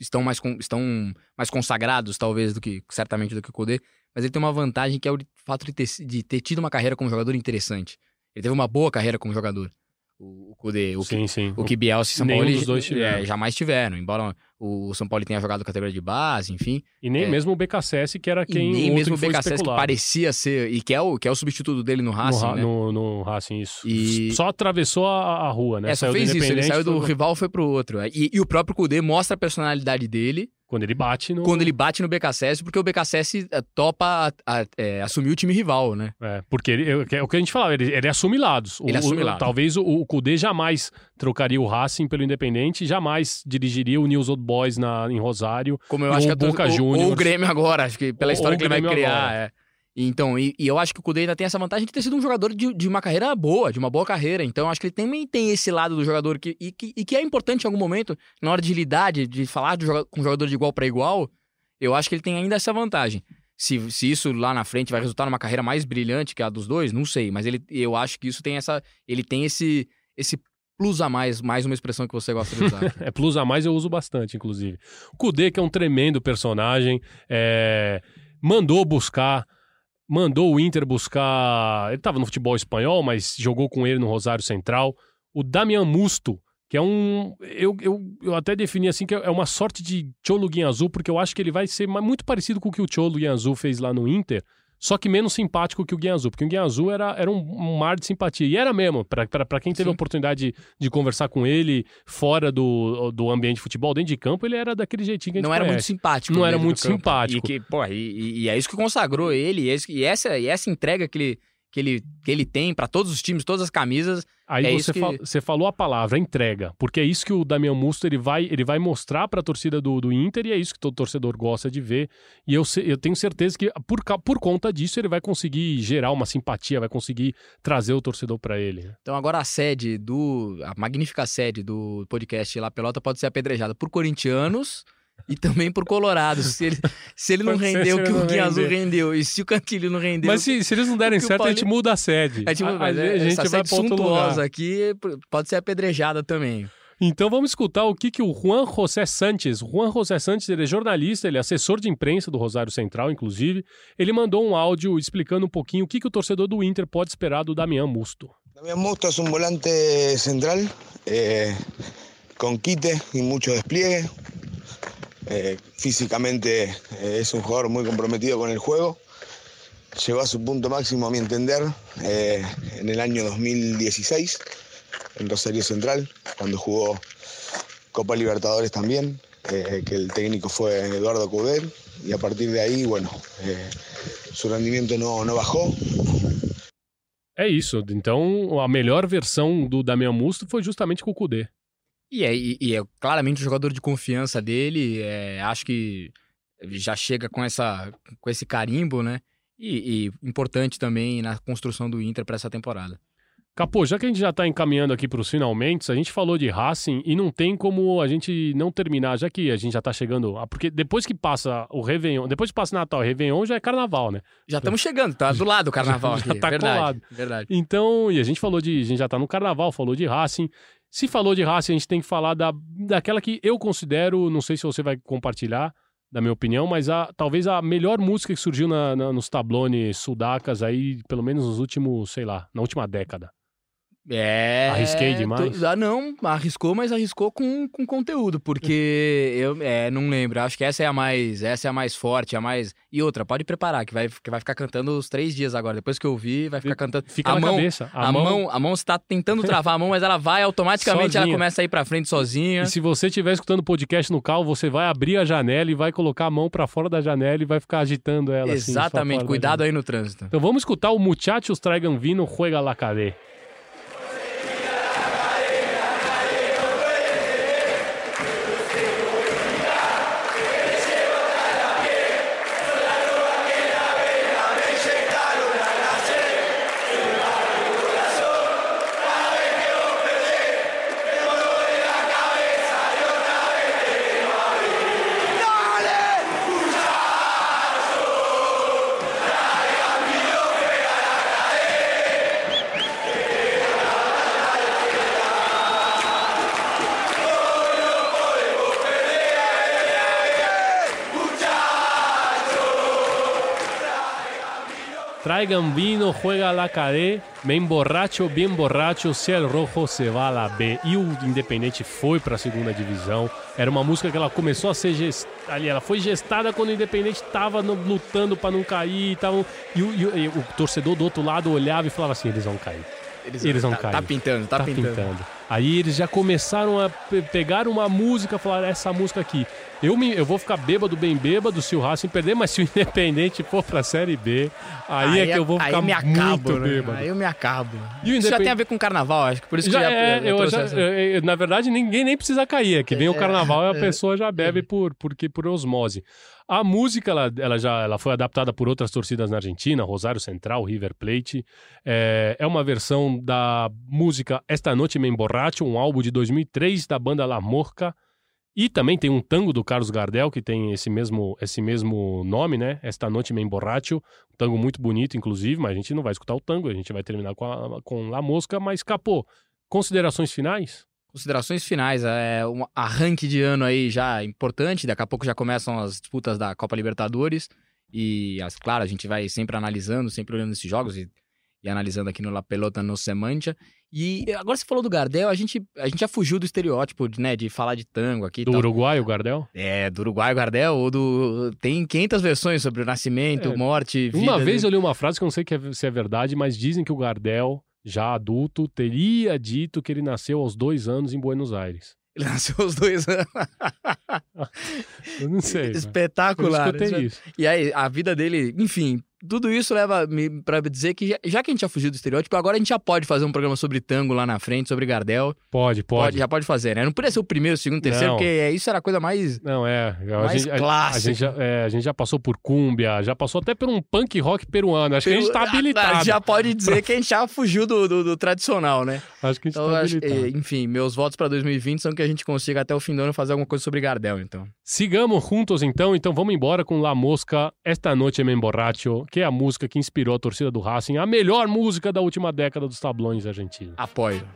estão mais, estão mais consagrados, talvez, do que certamente do que o Kudê, mas ele tem uma vantagem que é o fato de ter, de ter tido uma carreira como jogador interessante. Ele teve uma boa carreira como jogador o Kudê, o, sim, que, sim. o que Bielsa e São Paulo. É, jamais tiveram, embora o São Paulo tenha jogado categoria de base, enfim. E nem é, mesmo o BKSS, que era quem e nem mesmo o BKSS que parecia ser, e que é o, que é o substituto dele no Racing, no, né? no, no Racing, isso. E... Só atravessou a, a rua, né? É, só fez isso, ele saiu do foi... rival foi pro outro. É. E, e o próprio Kudê mostra a personalidade dele, quando ele bate no. Quando ele bate no BKSS, porque o BKSS eh, topa a, a, é, assumir o time rival, né? É, porque ele, é o que a gente falava, ele, ele assume lados. Ele o, assume o, lados. Talvez o, o Kudê jamais trocaria o Racing pelo Independente, jamais dirigiria o News Old Boys na, em Rosário. Como eu acho que o Boca Juniors. Ou o Grêmio agora, acho que pela história que ele vai criar. agora. é. Então, e, e eu acho que o Kudê ainda tem essa vantagem de ter sido um jogador de, de uma carreira boa, de uma boa carreira. Então, eu acho que ele também tem esse lado do jogador que, e, que, e que é importante em algum momento, na hora de lidar, de, de falar com um jogador de igual para igual. Eu acho que ele tem ainda essa vantagem. Se, se isso lá na frente vai resultar numa carreira mais brilhante que a dos dois, não sei. Mas ele, eu acho que isso tem essa. Ele tem esse, esse plus a mais, mais uma expressão que você gosta de usar. É plus a mais, eu uso bastante, inclusive. O Kudê, que é um tremendo personagem, é, mandou buscar, mandou o Inter buscar. Ele estava no futebol espanhol, mas jogou com ele no Rosário Central. O Damian Musto, que é um. Eu, eu, eu até defini assim que é uma sorte de Cholo Azul, porque eu acho que ele vai ser muito parecido com o que o Cholo Azul fez lá no Inter. Só que menos simpático que o Azul, porque o Azul era, era um, mar de simpatia. E era mesmo, pra quem teve a Sim. oportunidade de, de conversar com ele fora do, do ambiente de futebol, dentro de campo, ele era daquele jeitinho que a gente não era muito conhece. simpático. Não era muito simpático. E, que, porra, e, e- e é isso que consagrou ele. E, esse- e essa, e essa entrega que ele, que ele, que ele tem pra todos os times, todas as camisas. Aí É você, que- fal- você falou a palavra, entrega. Porque é isso que o Damian Musto ele vai, ele vai mostrar para a torcida do, do Inter e é isso que todo torcedor gosta de ver. E eu, eu tenho certeza que por, por conta disso ele vai conseguir gerar uma simpatia, vai conseguir trazer o torcedor para ele. Então agora a sede do. A magnífica sede do podcast La Pelota pode ser apedrejada por corintianos E também pro Colorado. Se ele, se ele não rendeu o que o Guinha Azul rendeu, e se o Cantilho não rendeu. Mas se, se eles não derem certo, a gente Paulinho- muda a sede. a gente, a, a é, a gente essa vai sede suntuosa lugar. aqui pode ser apedrejada também. Então vamos escutar o que, que o Juan José Sanches, Juan José Sanches, ele é jornalista, ele é assessor de imprensa do Rosário Central, inclusive. Ele mandou um áudio explicando um pouquinho o que, que o torcedor do Inter pode esperar do Damián Musto. Damián Musto es un volante central eh, con quite y mucho despliegue. Eh, físicamente eh, es un jugador muy comprometido con el juego. Llegó a su punto máximo, a mi entender, eh, en el año 2016 en Rosario Central, cuando jugó Copa Libertadores también, que el técnico fue Eduardo Cudel, y a partir de ahí, bueno, su rendimiento no, no bajó, É isso. Então a melhor versão do Damián Musto foi justamente com o. E é, e- e é claramente o jogador de confiança dele. é, acho que já chega com, essa, com esse carimbo, né? E, e importante também na construção do Inter para essa temporada. Capô, já que a gente já tá encaminhando aqui para os finalmente, a gente falou de Racing e não tem como a gente não terminar, já que a gente já tá chegando. ah, Porque depois que passa o Réveillon, depois que passa Natal e Réveillon, já é carnaval, né? Já estamos chegando, tá do lado do carnaval Já aqui. tá verdade, colado. verdade. Então, e a gente falou de. A gente já tá no carnaval, falou de Racing. Se falou de Racing, a gente tem que falar da, daquela que eu considero, não sei se você vai compartilhar, da minha opinião, mas a, talvez a melhor música que surgiu na- na- nos tablones sudacas aí, pelo menos nos últimos, sei lá, na última década. É. Arrisquei demais? Ah, não, arriscou, mas arriscou com, com conteúdo, porque eu é, não lembro. Acho que essa é a mais, essa é a mais forte, a mais. E outra, pode preparar, que vai, que vai ficar cantando os três dias agora. Depois que eu vi, vai ficar cantando. Fica a na mão, cabeça. A, mão, a mão está tentando travar a mão, mas ela vai automaticamente, ela Sozinha. começa a ir pra frente sozinha. E se você estiver escutando o podcast no carro, você vai abrir a janela e vai colocar a mão pra fora da janela e vai ficar agitando ela assim. Exatamente, da cuidado aí no trânsito. Então vamos escutar o Muchachos Traigan Vino Juega La Cadê. Traigan vino, juega la cadê, bem borracho, bem borracho, se el rojo se va a la B. E o Independente foi pra segunda divisão. Era uma música que ela começou a ser gest... ali, ela foi gestada quando o Independente tava no- lutando pra não cair, tavam... e, o, e o- e o torcedor do outro lado olhava e falava assim, eles vão cair. Eles, vão tá, cair. Tá pintando, tá, pintando. Aí eles já começaram a pe- pegar uma música, falaram essa música aqui. Eu, me, eu vou ficar bêbado, bem bêbado se o Racing perder, mas se o Independente for pra Série B, aí, é que eu vou ficar aí me acabo, muito né? bêbado. Aí eu me acabo. Isso já tem a ver com carnaval, acho que por isso Já que já, é, eu já- é, é, na verdade, ninguém nem precisa cair. É que vem o carnaval e a pessoa já bebe por, porque, por osmose. A música, ela, ela já ela foi adaptada por outras torcidas na Argentina, Rosário Central, River Plate. É, é uma versão da música Esta Noite Me Emborracho, um álbum de 2003 da banda La Morca. E também tem um tango do Carlos Gardel, que tem esse mesmo, esse mesmo nome, né? Esta Noite Me Emborracho. Um tango muito bonito, inclusive, mas a gente não vai escutar o tango, a gente vai terminar com, a, com La Mosca. Mas, Capô, considerações finais? Considerações finais, é um arranque de ano aí já importante, daqui a pouco já começam as disputas da Copa Libertadores e, claro, a gente vai sempre analisando, sempre olhando esses jogos e, e analisando aqui no La Pelota no Semantia. E agora você falou do Gardel, a gente, a gente já fugiu do estereótipo, né, de falar de tango aqui. Do tal. Uruguai, o Gardel? É, do Uruguai, Gardel, ou do... Tem 500 versões sobre o nascimento, É. morte, vida... Uma vez né? eu li uma frase que eu não sei é- se é verdade, mas dizem que o Gardel, já adulto, teria dito que ele nasceu aos dois anos em Buenos Aires. Ele nasceu aos dois anos. Eu não sei. mas Espetacular. Eu escutei isso. E aí, a vida dele, enfim, tudo isso leva pra dizer que já, que a gente já fugiu do estereótipo, agora a gente já pode fazer um programa sobre tango lá na frente, sobre Gardel. Pode, pode. já pode fazer, né? Não podia ser o primeiro, o segundo, o terceiro, Não. porque é, isso era a coisa mais. Não, é. A Mais gente, a- A, clássico. gente já, é, a gente já passou por cúmbia, já passou até por um punk rock peruano. Acho que a gente tá habilitado. Já pode dizer que a gente já fugiu do, do- do tradicional, né? Acho que a gente Então, tá acho- habilitado. enfim, meus votos pra 2020 são que a gente consiga até o fim do ano fazer alguma coisa sobre Gardel, então. Sigamos juntos então, então vamos embora com La Mosca, Esta Noite Me Emborracho, que é a música que inspirou a torcida do Racing, a melhor música da última década dos tablões argentinos. Apoio.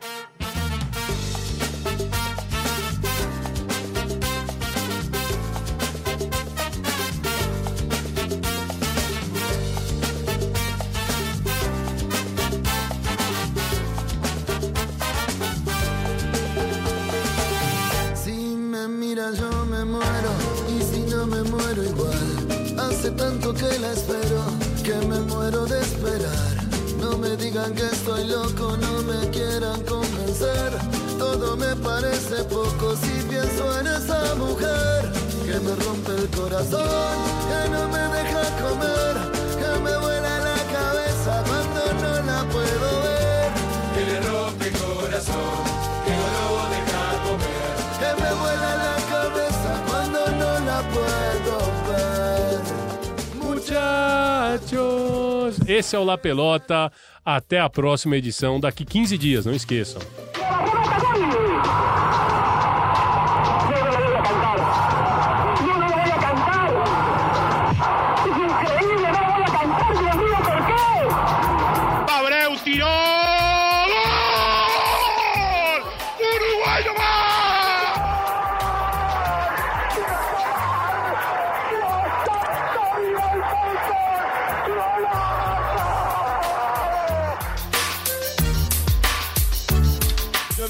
Hace tanto que la espero que me muero de esperar. No me digan que estoy loco, no me quieran convencer. Todo me parece poco si pienso en esa mujer que me rompe el corazón, que no me deja comer, Esse é o La Pelota. Até a próxima edição, daqui 15 dias, não esqueçam.